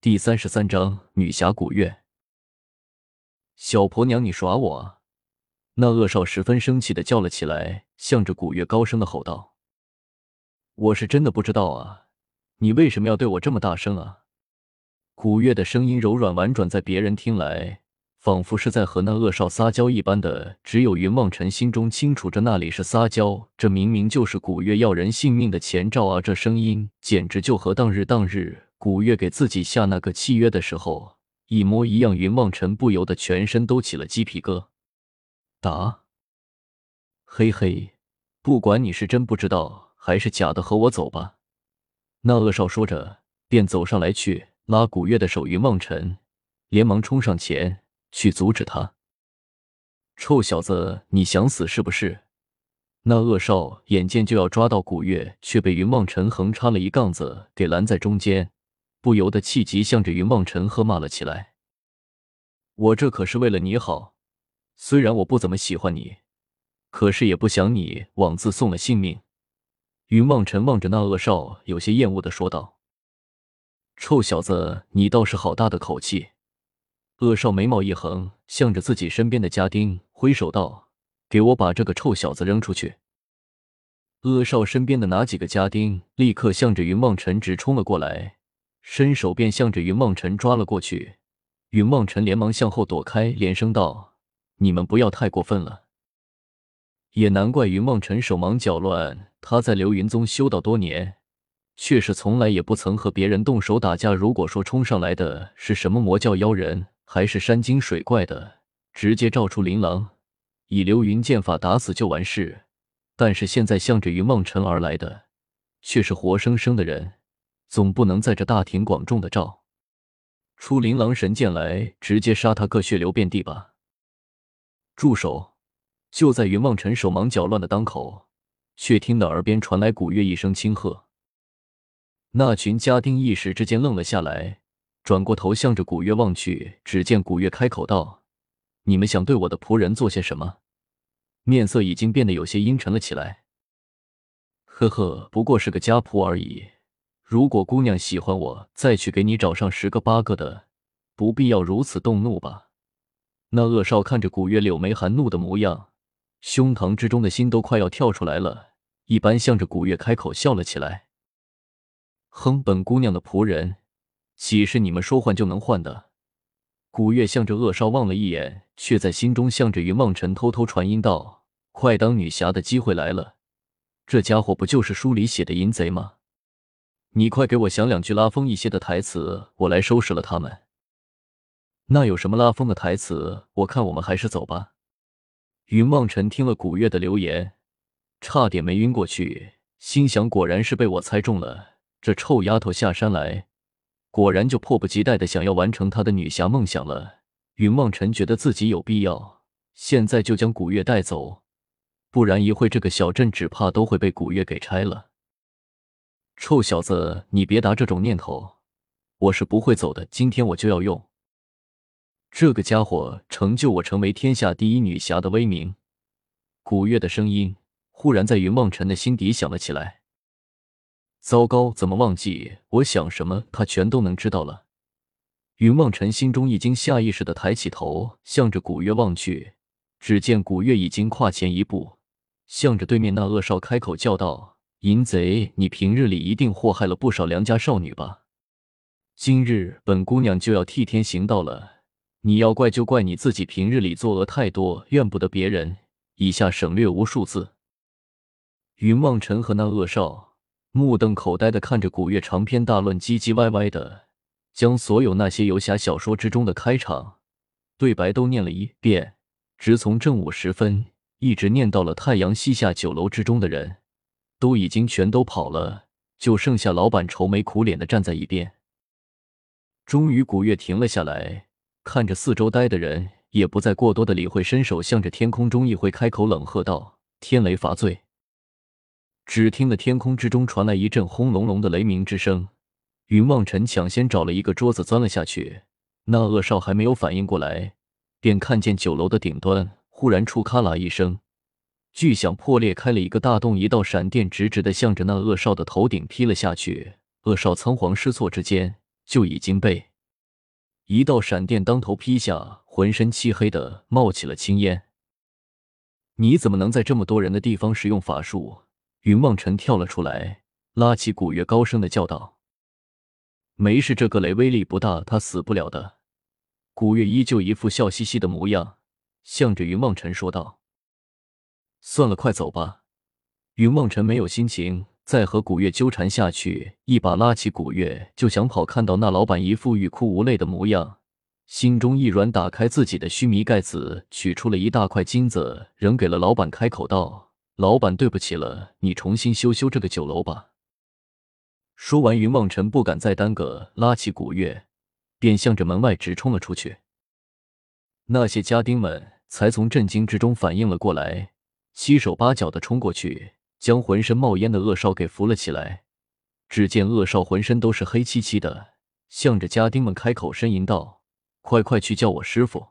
第三十三章女侠古月。小婆娘，你耍我啊！那恶少十分生气的叫了起来，向着古月高声的吼道：“我是真的不知道啊，你为什么要对我这么大声啊？”古月的声音柔软婉转，在别人听来，仿佛是在和那恶少撒娇一般的。只有云梦辰心中清楚着，那里是撒娇，这明明就是古月要人性命的前兆啊！这声音简直就和当日当日。古月给自己下那个契约的时候一模一样，云梦辰不由得全身都起了鸡皮疙瘩。嘿嘿，不管你是真不知道还是假的，和我走吧。那恶少说着，便走上来去拉古月的手。云梦辰连忙冲上前去阻止他。臭小子，你想死是不是？那恶少眼见就要抓到古月，却被云梦辰横插了一杠子给拦在中间。不由得气急，向着云梦辰喝骂了起来：“我这可是为了你好，虽然我不怎么喜欢你，可是也不想你枉自送了性命。”云梦辰望着那恶少，有些厌恶的说道：“臭小子，你倒是好大的口气！”恶少眉毛一横，向着自己身边的家丁挥手道：“给我把这个臭小子扔出去！”恶少身边的哪几个家丁立刻向着云梦辰直冲了过来。伸手便向着云梦辰抓了过去，云梦辰连忙向后躲开，连声道：“你们不要太过分了。”也难怪云梦辰手忙脚乱，他在流云宗修道多年，却是从来也不曾和别人动手打架。如果说冲上来的是什么魔教妖人，还是山精水怪的，直接照出琳琅，以流云剑法打死就完事。但是现在向着云梦辰而来的，却是活生生的人。总不能在这大庭广众的照出琳琅神剑来，直接杀他个血流遍地吧？住手！就在云望尘手忙脚乱的当口，却听得耳边传来古月一声轻喝。那群家丁一时之间愣了下来，转过头向着古月望去。只见古月开口道：“你们想对我的仆人做些什么？”面色已经变得有些阴沉了起来。呵呵，不过是个家仆而已。如果姑娘喜欢我，再去给你找上十个八个的，不必要如此动怒吧？那恶少看着古月柳眉含怒的模样，胸膛之中的心都快要跳出来了，一般向着古月开口笑了起来。哼，本姑娘的仆人，岂是你们说换就能换的？古月向着恶少望了一眼，却在心中向着云梦辰偷偷传音道：“快当女侠的机会来了，这家伙不就是书里写的淫贼吗？”你快给我想两句拉风一些的台词，我来收拾了他们。那有什么拉风的台词？我看我们还是走吧。云望尘听了古月的留言，差点没晕过去，心想：果然是被我猜中了。这臭丫头下山来，果然就迫不及待的想要完成她的女侠梦想了。云望尘觉得自己有必要现在就将古月带走，不然一会这个小镇只怕都会被古月给拆了。臭小子，你别打这种念头，我是不会走的。今天我就要用这个家伙成就我成为天下第一女侠的威名。古月的声音忽然在云梦辰的心底响了起来。糟糕，怎么忘记我想什么，他全都能知道了。云梦辰心中一惊，下意识的抬起头，向着古月望去。只见古月已经跨前一步，向着对面那恶少开口叫道。淫贼，你平日里一定祸害了不少良家少女吧？今日本姑娘就要替天行道了。你要怪就怪你自己，平日里作恶太多，怨不得别人。以下省略无数字。云望尘和那恶少目瞪口呆的看着古月长篇大论，唧唧歪歪的将所有那些游侠小说之中的开场对白都念了一遍，直从正午时分一直念到了太阳西下，酒楼之中的人。都已经全都跑了，就剩下老板愁眉苦脸的站在一边。终于，古月停了下来，看着四周呆的人，也不再过多的理会，伸手向着天空中一挥，开口冷喝道：“天雷罚罪！”只听得天空之中传来一阵轰隆隆的雷鸣之声。云望尘抢先找了一个桌子钻了下去，那恶少还没有反应过来，便看见酒楼的顶端忽然出咔啦一声。巨响破裂开了一个大洞，一道闪电直直的向着那恶少的头顶劈了下去。恶少仓皇失措之间，就已经被一道闪电当头劈下，浑身漆黑的冒起了青烟。你怎么能在这么多人的地方使用法术？云望尘跳了出来，拉起古月，高声的叫道：“没事，这个雷威力不大，他死不了的。”古月依旧一副笑嘻嘻的模样，向着云望尘说道：“算了，快走吧。”云望尘没有心情再和古月纠缠下去，一把拉起古月就想跑。看到那老板一副欲哭无泪的模样。心中一软，打开自己的须弥盖子，取出了一大块金子，扔给了老板，开口道：“老板，对不起了，你重新修修这个酒楼吧。”说完，云望尘不敢再耽搁，拉起古月，便向着门外直冲了出去。那些家丁们才从震惊之中反应了过来，七手八脚的冲过去，将浑身冒烟的恶少给扶了起来。只见恶少浑身都是黑漆漆的，向着家丁们开口呻吟道。快快去叫我师傅！